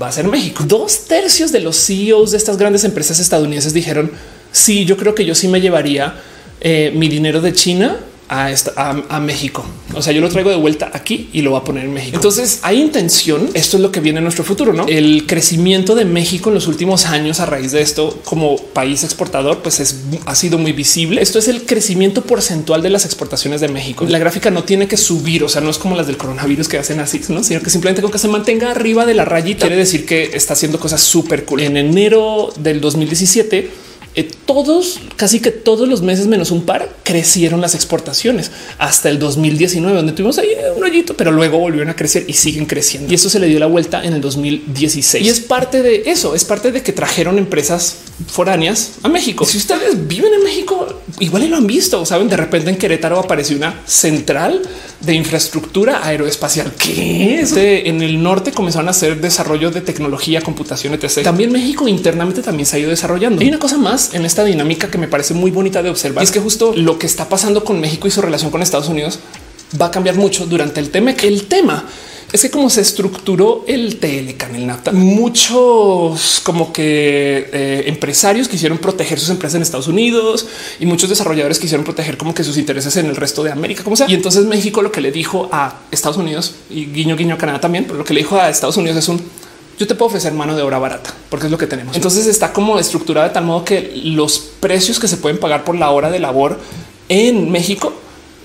va a ser México. Dos tercios de los CEOs de estas grandes empresas estadounidenses dijeron sí, yo creo que yo sí me llevaría eh, mi dinero de China a, México. O sea, yo lo traigo de vuelta aquí y lo voy a poner en México. Entonces hay intención. Esto es lo que viene en nuestro futuro, no? El crecimiento de México en los últimos años a raíz de esto como país exportador, pues es, ha sido muy visible. Esto es el crecimiento porcentual de las exportaciones de México. La gráfica no tiene que subir, o sea, no es como las del coronavirus que hacen así, ¿no? sino que simplemente con que se mantenga arriba de la rayita quiere decir que está haciendo cosas súper cool. En enero del 2017 eh, todos, casi que todos los meses menos un par, crecieron las exportaciones hasta el 2019, donde tuvimos ahí un hoyito, pero luego volvieron a crecer y siguen creciendo. Y eso se le dio la vuelta en el 2016. Y es parte de eso, es parte de que trajeron empresas foráneas a México. Si ustedes viven en México, igual lo han visto, saben, de repente en Querétaro apareció una central de infraestructura aeroespacial. ¿Qué es? En el norte comenzaron a hacer desarrollo de tecnología, computación, etc. También México internamente también se ha ido desarrollando. Hay una cosa más en esta dinámica que me parece muy bonita de observar. es que justo lo que está pasando con México y su relación con Estados Unidos va a cambiar mucho durante el tema. El tema es que como se estructuró el Telecan, el NAFTA, muchos como que eh, empresarios quisieron proteger sus empresas en Estados Unidos y muchos desarrolladores quisieron proteger como que sus intereses en el resto de América, como sea. Y entonces México lo que le dijo a Estados Unidos y guiño guiño a Canadá también, pero lo que le dijo a Estados Unidos es un yo te puedo ofrecer mano de obra barata porque es lo que tenemos. Entonces está como estructurada de tal modo que los precios que se pueden pagar por la hora de labor en México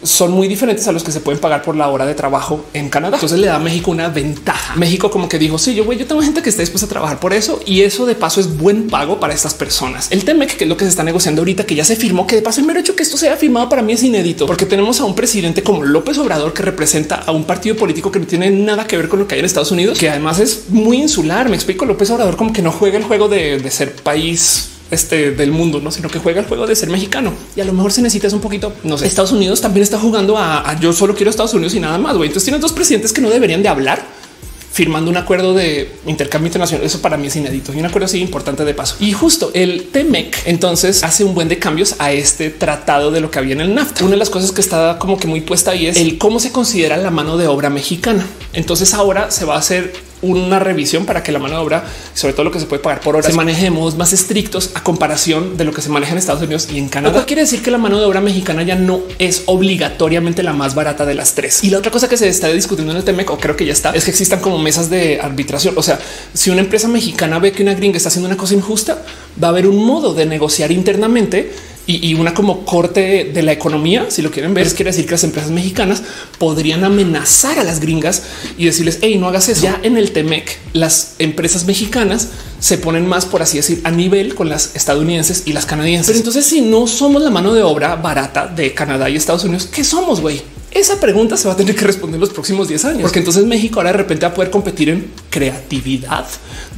son muy diferentes a los que se pueden pagar por la hora de trabajo en Canadá. Entonces le da a México una ventaja. México como que dijo, sí, yo voy, yo tengo gente que está dispuesta a trabajar por eso y eso de paso es buen pago para estas personas. El TEMEC, que es lo que se está negociando ahorita, que ya se firmó, que de paso el mero hecho que esto sea firmado para mí es inédito, porque tenemos a un presidente como López Obrador que representa a un partido político que no tiene nada que ver con lo que hay en Estados Unidos, que además es muy insular. Me explico, López Obrador como que no juega el juego de, de ser país este del mundo, no, sino que juega el juego de ser mexicano y a lo mejor se necesita un poquito. No sé. Estados Unidos también está jugando a, yo solo quiero Estados Unidos y nada más. Entonces tienes dos presidentes que no deberían de hablar firmando un acuerdo de intercambio internacional. Eso para mí es inédito y un acuerdo así importante de paso. Y justo el TEMEC entonces hace un buen de cambios a este tratado de lo que había en el NAFTA. Una de las cosas que está como que muy puesta ahí es el cómo se considera la mano de obra mexicana. Entonces ahora se va a hacer una revisión para que la mano de obra, sobre todo lo que se puede pagar por hora, se manejemos más estrictos a comparación de lo que se maneja en Estados Unidos y en Canadá. quiere decir que la mano de obra mexicana ya no es obligatoriamente la más barata de las tres. Y la otra cosa que se está discutiendo en el TEMEC, o creo que ya está, es que existan como mesas de arbitración. O sea, si una empresa mexicana ve que una gringa está haciendo una cosa injusta, va a haber un modo de negociar internamente y, una como corte de la economía, si lo quieren ver, quiere decir que las empresas mexicanas podrían amenazar a las gringas y decirles, hey, no hagas eso. Ya en el Temec, las empresas mexicanas se ponen más, por así decir, a nivel con las estadounidenses y las canadienses. Pero entonces, si no somos la mano de obra barata de Canadá y Estados Unidos, ¿qué somos, güey? Esa pregunta se va a tener que responder en los próximos 10 años, porque entonces México ahora de repente va a poder competir en creatividad,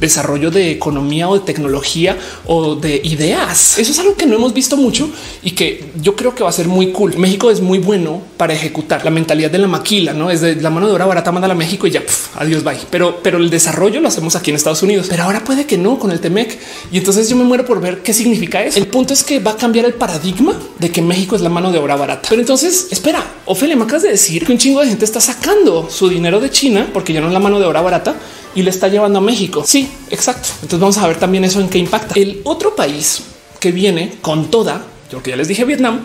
desarrollo de economía o de tecnología o de ideas. Eso es algo que no hemos visto mucho y que yo creo que va a ser muy cool. México es muy bueno para ejecutar la mentalidad de la maquila, no es de la mano de obra barata, manda a México y ya adiós, bye. Pero, pero el desarrollo lo hacemos aquí en Estados Unidos, pero ahora puede que no con el Temec. Y entonces yo me muero por ver qué significa eso. El punto es que va a cambiar el paradigma de que México es la mano de obra barata. Pero entonces espera, Ofelia, me acabas de decir que un chingo de gente está sacando su dinero de China porque ya no es la mano de obra barata y le está llevando a México. Sí, exacto. Entonces vamos a ver también eso en qué impacta. El otro país que viene con toda, yo que ya les dije Vietnam,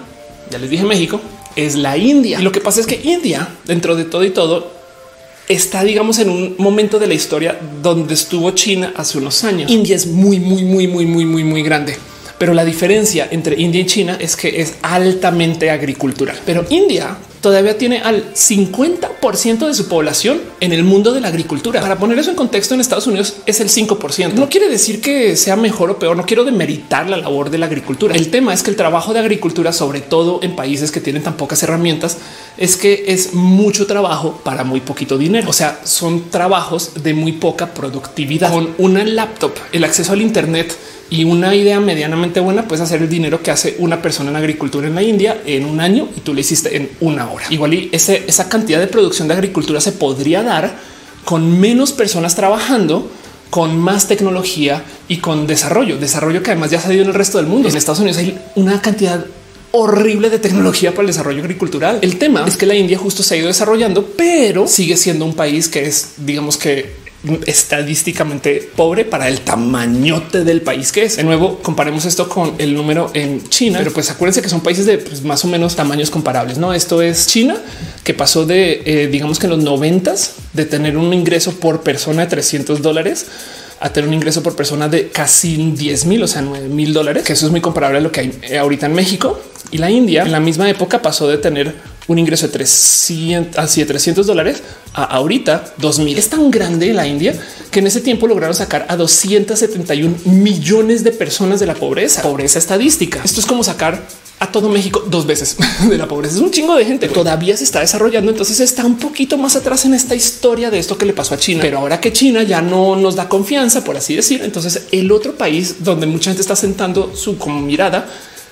ya les dije México, es la India. Y lo que pasa es que India, dentro de todo y todo, está, digamos, en un momento de la historia donde estuvo China hace unos años. India es muy, muy, muy, muy, muy, muy, muy grande. Pero la diferencia entre India y China es que es altamente agricultural. Pero India todavía tiene al 50% de su población en el mundo de la agricultura. Para poner eso en contexto, en Estados Unidos es el 5%. No quiere decir que sea mejor o peor. No quiero demeritar la labor de la agricultura. El tema es que el trabajo de agricultura, sobre todo en países que tienen tan pocas herramientas, es que es mucho trabajo para muy poquito dinero. O sea, son trabajos de muy poca productividad. Con una laptop, el acceso al Internet y una idea medianamente buena, puedes hacer el dinero que hace una persona en agricultura en la India en un año y tú lo hiciste en una hora. Igual y esa cantidad de producción de agricultura se podría dar con menos personas trabajando con más tecnología y con desarrollo, desarrollo que además ya se dio en el resto del mundo. En Estados Unidos hay una cantidad horrible de tecnología para el desarrollo agricultural. El tema es que la India justo se ha ido desarrollando, pero sigue siendo un país que es, digamos que estadísticamente pobre para el tamañote del país que es. De nuevo, comparemos esto con el número en China, pero pues acuérdense que son países de pues, más o menos tamaños comparables. No, esto es China que pasó de, eh, digamos que en los noventas de tener un ingreso por persona de 300 dólares a tener un ingreso por persona de casi 10 mil, o sea, 9 mil dólares, que eso es muy comparable a lo que hay ahorita en México y la India. En la misma época pasó de tener un ingreso de 300 así de 300 dólares a ahorita 2000. Es tan grande la India que en ese tiempo lograron sacar a 271 millones de personas de la pobreza, pobreza estadística. Esto es como sacar a todo México dos veces de la pobreza. Es un chingo de gente. Todavía se está desarrollando. Entonces está un poquito más atrás en esta historia de esto que le pasó a China. Pero ahora que China ya no nos da confianza, por así decir, entonces el otro país donde mucha gente está sentando su mirada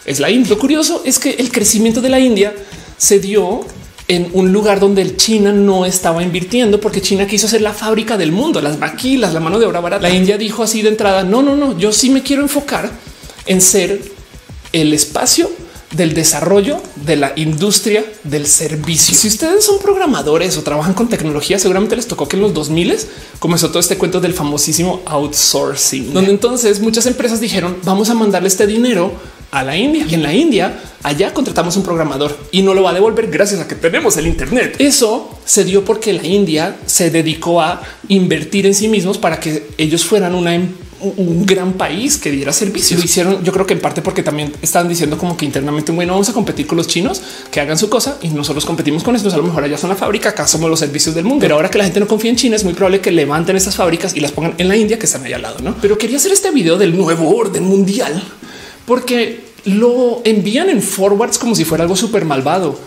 es la India. Lo curioso es que el crecimiento de la India se dio en un lugar donde China no estaba invirtiendo porque China quiso ser la fábrica del mundo, las maquilas, la mano de obra barata. La India dijo así de entrada, no, no, no, yo sí me quiero enfocar en ser el espacio del desarrollo de la industria del servicio. Si ustedes son programadores o trabajan con tecnología, seguramente les tocó que en los 2000 comenzó todo este cuento del famosísimo outsourcing, donde entonces muchas empresas dijeron vamos a mandarle este dinero a la India y en la India allá contratamos un programador y no lo va a devolver gracias a que tenemos el Internet. Eso se dio porque la India se dedicó a invertir en sí mismos para que ellos fueran una empresa un gran país que diera servicios. Lo hicieron, yo creo que en parte porque también estaban diciendo como que internamente, bueno, vamos a competir con los chinos que hagan su cosa y nosotros competimos con estos. A lo mejor allá son la fábrica, acá somos los servicios del mundo. Pero ahora que la gente no confía en China, es muy probable que levanten estas fábricas y las pongan en la India, que están ahí al lado. No, pero quería hacer este video del nuevo orden mundial porque lo envían en forwards como si fuera algo súper malvado.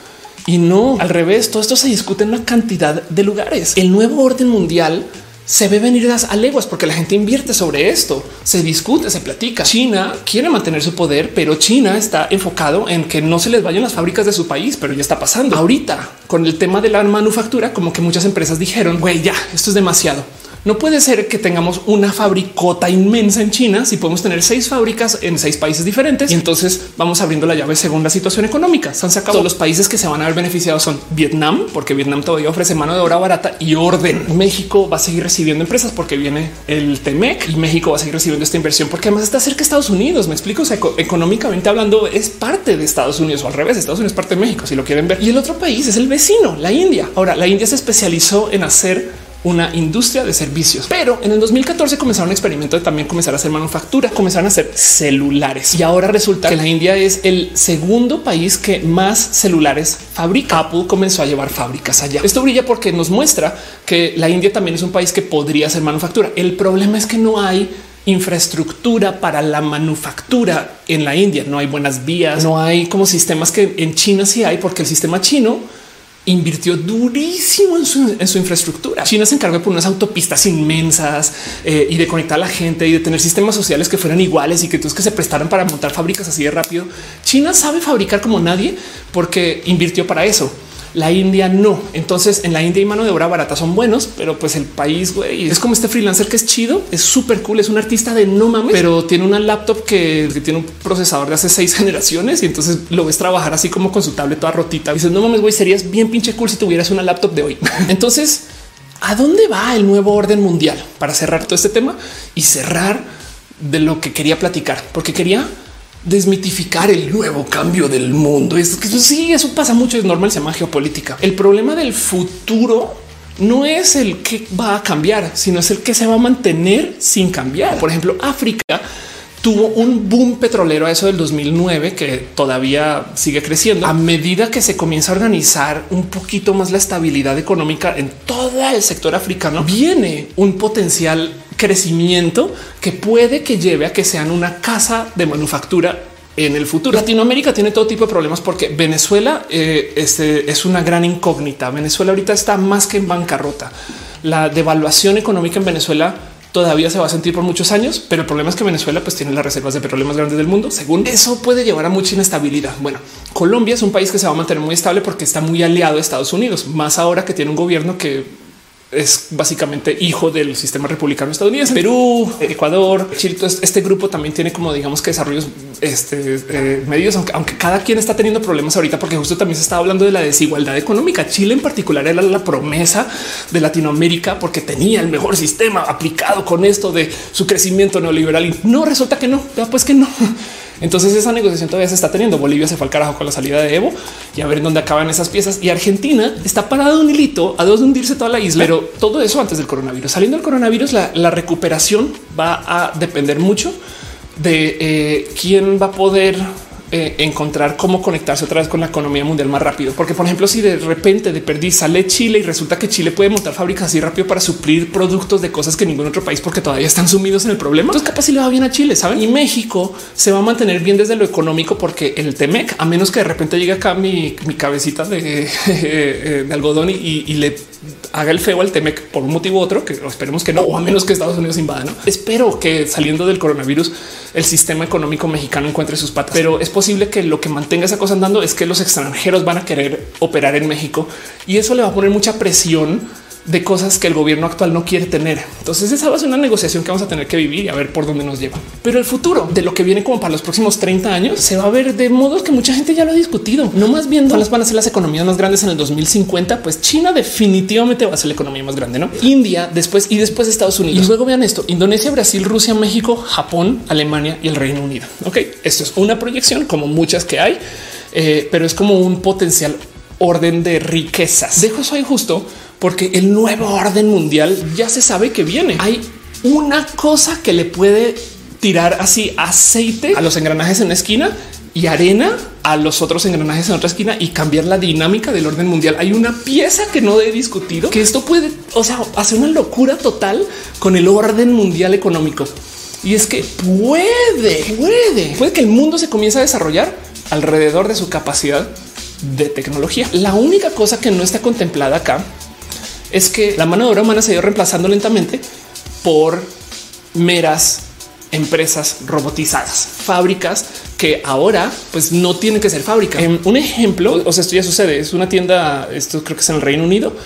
Y no al revés, todo esto se discute en una cantidad de lugares. El nuevo orden mundial se ve venir a leguas porque la gente invierte sobre esto, se discute, se platica. China quiere mantener su poder, pero China está enfocado en que no se les vayan las fábricas de su país, pero ya está pasando ahorita con el tema de la manufactura, como que muchas empresas dijeron, güey, ya, esto es demasiado. No puede ser que tengamos una fabricota inmensa en China si podemos tener seis fábricas en seis países diferentes y entonces vamos abriendo la llave según la situación económica. Se han sacado los países que se van a ver beneficiados son Vietnam, porque Vietnam todavía ofrece mano de obra barata y orden. México va a seguir recibiendo empresas porque viene el Temec y México va a seguir recibiendo esta inversión porque además está cerca de Estados Unidos. Me explico. O sea, económicamente hablando, es parte de Estados Unidos o al revés. Estados Unidos es parte de México, si lo quieren ver. Y el otro país es el vecino, la India. Ahora, la India se especializó en hacer una industria de servicios. Pero en el 2014 comenzaron un experimento de también comenzar a hacer manufactura, comenzaron a hacer celulares y ahora resulta que la India es el segundo país que más celulares fabrica. Apple comenzó a llevar fábricas allá. Esto brilla porque nos muestra que la India también es un país que podría hacer manufactura. El problema es que no hay infraestructura para la manufactura en la India. No hay buenas vías, no hay como sistemas que en China sí hay, porque el sistema chino invirtió durísimo en su, infraestructura. China se encargó poner unas autopistas inmensas eh, y de conectar a la gente y de tener sistemas sociales que fueran iguales y que todos que se prestaran para montar fábricas así de rápido. China sabe fabricar como nadie porque invirtió para eso. La India no. Entonces en la India y mano de obra barata son buenos, pero pues el país es como este freelancer que es chido, es súper cool, es un artista de no mames, pero tiene una laptop que, tiene un procesador de hace seis generaciones y entonces lo ves trabajar así como con su tablet toda rotita. dices no mames, güey, serías bien pinche cool si tuvieras una laptop de hoy. entonces, ¿a dónde va el nuevo orden mundial para cerrar todo este tema y cerrar de lo que quería platicar? Porque quería desmitificar el nuevo cambio del mundo. Es que sí, eso pasa mucho, es normal, se llama geopolítica. El problema del futuro no es el que va a cambiar, sino es el que se va a mantener sin cambiar. Por ejemplo, África tuvo un boom petrolero a eso del 2009 que todavía sigue creciendo a medida que se comienza a organizar un poquito más la estabilidad económica en todo el sector africano. Viene un potencial crecimiento que puede que lleve a que sean una casa de manufactura en el futuro. Latinoamérica tiene todo tipo de problemas porque Venezuela eh, este, es una gran incógnita. Venezuela ahorita está más que en bancarrota. La devaluación económica en Venezuela todavía se va a sentir por muchos años, pero el problema es que Venezuela pues tiene las reservas de petróleo más grandes del mundo. Según eso puede llevar a mucha inestabilidad. Bueno, Colombia es un país que se va a mantener muy estable porque está muy aliado a Estados Unidos, más ahora que tiene un gobierno que es básicamente hijo del sistema republicano estadounidense. Perú, Ecuador, Chile. Este grupo también tiene como digamos que desarrollos este, eh, medios, aunque, cada quien está teniendo problemas ahorita, porque justo también se está hablando de la desigualdad económica. Chile en particular era la promesa de Latinoamérica porque tenía el mejor sistema aplicado con esto de su crecimiento neoliberal y no resulta que no, pues que no. Entonces esa negociación todavía se está teniendo. Bolivia se fue al carajo con la salida de Evo y a ver dónde acaban esas piezas. Y Argentina está parado un hilito a dos de hundirse toda la isla. Pero todo eso antes del coronavirus. Saliendo del coronavirus, la, recuperación va a depender mucho de eh, quién va a poder eh, encontrar cómo conectarse otra vez con la economía mundial más rápido. Porque, por ejemplo, si de repente de perdí sale Chile y resulta que Chile puede montar fábricas así rápido para suplir productos de cosas que ningún otro país, porque todavía están sumidos en el problema. Entonces, capaz si le va bien a Chile, saben? Y México se va a mantener bien desde lo económico, porque el Temec, a menos que de repente llegue acá mi, cabecita de, algodón y, le haga el feo al Temec por un motivo u otro, que esperemos que no, o a menos que Estados Unidos invada. ¿no? Espero que saliendo del coronavirus el sistema económico mexicano encuentre sus patas, pero es posible que lo que mantenga esa cosa andando es que los extranjeros van a querer operar en México y eso le va a poner mucha presión de cosas que el gobierno actual no quiere tener. Entonces esa va a ser una negociación que vamos a tener que vivir y a ver por dónde nos lleva. Pero el futuro de lo que viene como para los próximos 30 años se va a ver de modos que mucha gente ya lo ha discutido. No más viendo cuáles van a ser las economías más grandes en el 2050, pues China definitivamente va a ser la economía más grande, ¿no? India después y después Estados Unidos. Y luego vean esto, Indonesia, Brasil, Rusia, México, Japón, Alemania y el Reino Unido. Ok, esto es una proyección como muchas que hay, eh, pero es como un potencial orden de riquezas. Dejo eso ahí justo porque el nuevo orden mundial ya se sabe que viene. Hay una cosa que le puede tirar así aceite a los engranajes en la esquina y arena a los otros engranajes en otra esquina y cambiar la dinámica del orden mundial. Hay una pieza que no he discutido que esto puede, o sea, hacer una locura total con el orden mundial económico. Y es que puede, puede, puede que el mundo se comience a desarrollar alrededor de su capacidad de tecnología. La única cosa que no está contemplada acá es que la mano de obra humana se ha ido reemplazando lentamente por meras empresas robotizadas, fábricas que ahora pues no tienen que ser fábricas. En un ejemplo, o sea, esto ya sucede, es una tienda, esto creo que es en el Reino Unido.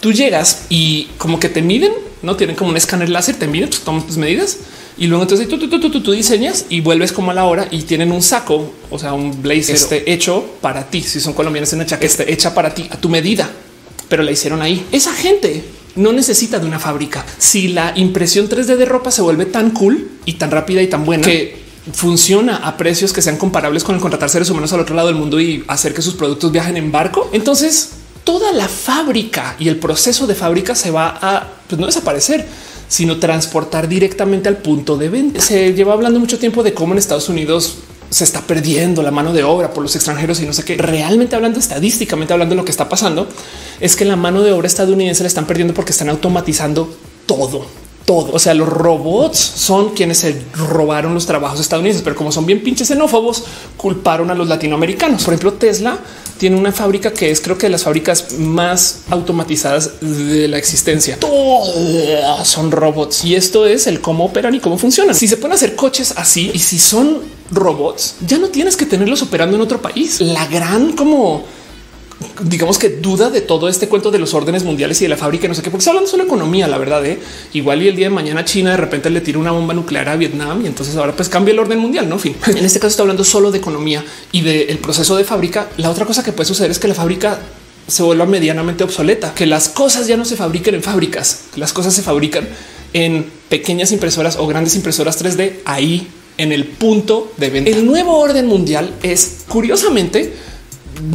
Tú llegas y como que te miden, no tienen como un escáner láser, te miden, toman tus medidas y luego entonces tú, tú, tú, tú, tú diseñas y vuelves como a la hora y tienen un saco, o sea, un blazer este hecho para ti. Si son colombianos, en una chaqueta hecha para ti a tu medida pero la hicieron ahí. Esa gente no necesita de una fábrica. Si la impresión 3D de ropa se vuelve tan cool y tan rápida y tan buena que funciona a precios que sean comparables con el contratar seres humanos al otro lado del mundo y hacer que sus productos viajen en barco, entonces toda la fábrica y el proceso de fábrica se va a pues, no desaparecer, sino transportar directamente al punto de venta. Se lleva hablando mucho tiempo de cómo en Estados Unidos se está perdiendo la mano de obra por los extranjeros y no sé qué. Realmente hablando estadísticamente, hablando de lo que está pasando, es que la mano de obra estadounidense la están perdiendo porque están automatizando todo, todo. O sea, los robots son quienes se robaron los trabajos estadounidenses, pero como son bien pinches xenófobos, culparon a los latinoamericanos. Por ejemplo, Tesla tiene una fábrica que es creo que de las fábricas más automatizadas de la existencia. Todas son robots y esto es el cómo operan y cómo funcionan. Si se pueden hacer coches así y si son robots, ya no tienes que tenerlos operando en otro país. La gran como digamos que duda de todo este cuento de los órdenes mundiales y de la fábrica, no sé qué, porque se hablando solo economía, la verdad. ¿eh? Igual y el día de mañana China de repente le tira una bomba nuclear a Vietnam y entonces ahora pues cambia el orden mundial. No, fin. En este caso está hablando solo de economía y del proceso de fábrica. La otra cosa que puede suceder es que la fábrica se vuelva medianamente obsoleta, que las cosas ya no se fabriquen en fábricas, las cosas se fabrican en pequeñas impresoras o grandes impresoras 3D ahí en el punto de venta. El nuevo orden mundial es curiosamente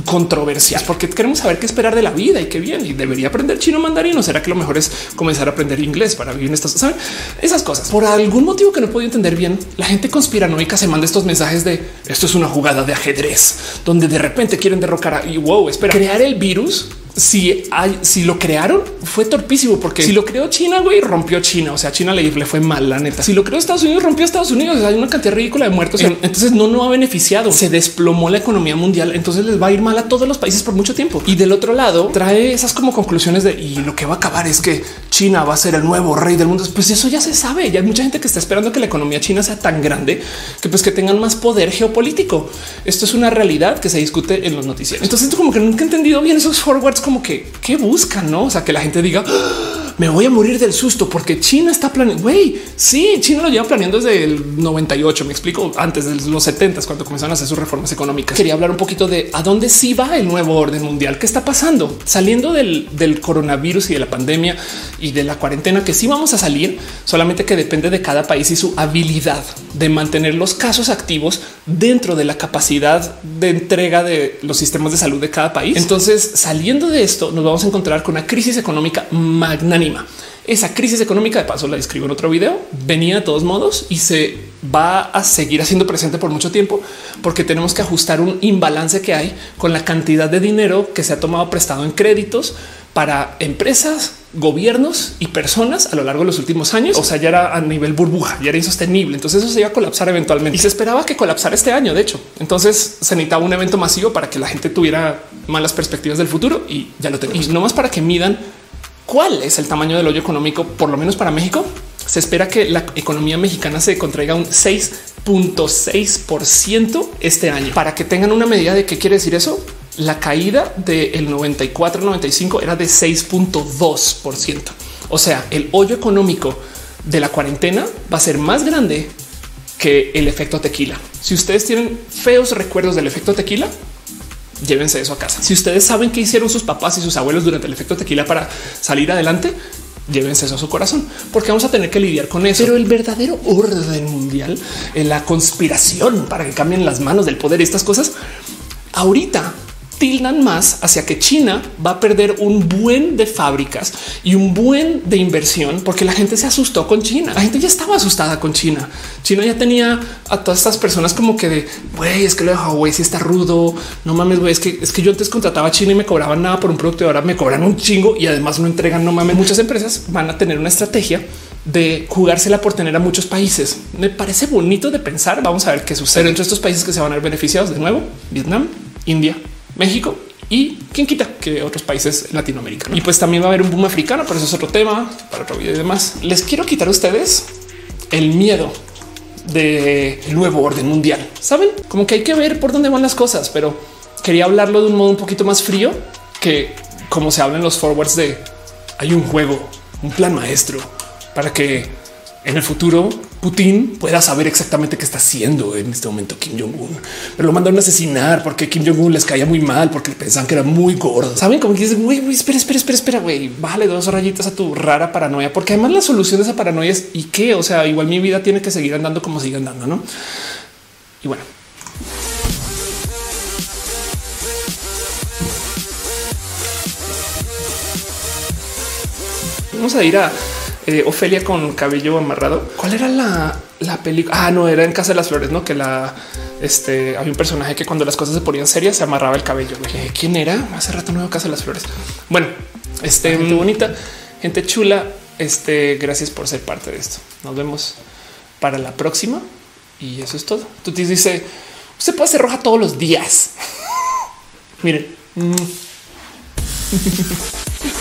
controversial porque queremos saber qué esperar de la vida y qué bien y debería aprender chino mandarín o será que lo mejor es comenzar a aprender inglés para vivir en estas ¿saben? esas cosas por algún motivo que no puedo entender bien la gente conspiranoica se manda estos mensajes de esto es una jugada de ajedrez donde de repente quieren derrocar a y wow espera crear el virus si hay, si lo crearon fue torpísimo porque si lo creó China, güey, rompió China. O sea, China le, le, fue mal, la neta. Si lo creó Estados Unidos, rompió Estados Unidos. Hay una cantidad ridícula de muertos. Entonces no, no ha beneficiado. Se desplomó la economía mundial. Entonces les va a ir mal a todos los países por mucho tiempo. Y del otro lado trae esas como conclusiones de y lo que va a acabar es que China va a ser el nuevo rey del mundo. Pues eso ya se sabe. Ya hay mucha gente que está esperando que la economía china sea tan grande que pues que tengan más poder geopolítico. Esto es una realidad que se discute en los noticieros. Entonces como que nunca he entendido bien esos forwards como que qué buscan, no? O sea, que la gente diga ah, me voy a morir del susto porque China está planeando. Güey, sí, China lo lleva planeando desde el 98. Me explico antes de los 70 cuando comenzaron a hacer sus reformas económicas. Quería hablar un poquito de a dónde sí va el nuevo orden mundial. ¿Qué está pasando? Saliendo del, del coronavirus y de la pandemia y de la cuarentena, que sí vamos a salir, solamente que depende de cada país y su habilidad de mantener los casos activos dentro de la capacidad de entrega de los sistemas de salud de cada país. Entonces, saliendo de esto, nos vamos a encontrar con una crisis económica magnánima. Esa crisis económica, de paso la describo en otro video, venía de todos modos y se va a seguir haciendo presente por mucho tiempo porque tenemos que ajustar un imbalance que hay con la cantidad de dinero que se ha tomado prestado en créditos para empresas, gobiernos y personas a lo largo de los últimos años. O sea, ya era a nivel burbuja, ya era insostenible. Entonces eso se iba a colapsar eventualmente y se esperaba que colapsara este año. De hecho, entonces se necesitaba un evento masivo para que la gente tuviera malas perspectivas del futuro y ya lo tenemos. Y no más para que midan ¿Cuál es el tamaño del hoyo económico, por lo menos para México? Se espera que la economía mexicana se contraiga un 6.6% este año. Para que tengan una medida de qué quiere decir eso, la caída del 94 95 era de 6.2%. O sea, el hoyo económico de la cuarentena va a ser más grande que el efecto tequila. Si ustedes tienen feos recuerdos del efecto tequila, llévense eso a casa. Si ustedes saben qué hicieron sus papás y sus abuelos durante el efecto tequila para salir adelante, llévense eso a su corazón, porque vamos a tener que lidiar con eso. Pero el verdadero orden mundial, en la conspiración para que cambien las manos del poder y estas cosas, ahorita tildan más hacia que China va a perder un buen de fábricas y un buen de inversión porque la gente se asustó con China. La gente ya estaba asustada con China. China ya tenía a todas estas personas como que de güey, es que lo de Huawei si está rudo. No mames, güey, es que es que yo antes contrataba a China y me cobraban nada por un producto y ahora me cobran un chingo y además no entregan. No mames, muchas empresas van a tener una estrategia de jugársela por tener a muchos países. Me parece bonito de pensar. Vamos a ver qué sucede entre estos países que se van a ver beneficiados de nuevo: Vietnam, India, México y quién quita que otros países latinoamericanos. Y pues también va a haber un boom africano, pero eso es otro tema para otro video y demás. Les quiero quitar a ustedes el miedo de nuevo orden mundial. Saben como que hay que ver por dónde van las cosas, pero quería hablarlo de un modo un poquito más frío que como se habla en los forwards de hay un juego, un plan maestro para que en el futuro Putin pueda saber exactamente qué está haciendo en este momento Kim Jong-un, pero lo mandaron a asesinar porque Kim Jong-un les caía muy mal porque pensaban que era muy gordo. Saben como que dicen, güey, espera, espera, espera, espera, güey, bájale dos rayitas a tu rara paranoia, porque además la solución de esa paranoia es y qué? O sea, igual mi vida tiene que seguir andando como sigue andando, no? Y bueno, vamos a ir a eh, Ofelia con cabello amarrado. ¿Cuál era la, película? Ah, no, era en Casa de las Flores, no? Que la este había un personaje que cuando las cosas se ponían serias se amarraba el cabello. ¿Quién era? Hace rato no Casa de las Flores. Bueno, este gente bonita, gente chula. Este, gracias por ser parte de esto. Nos vemos para la próxima. Y eso es todo. Tú te dice, usted puede ser roja todos los días. Miren.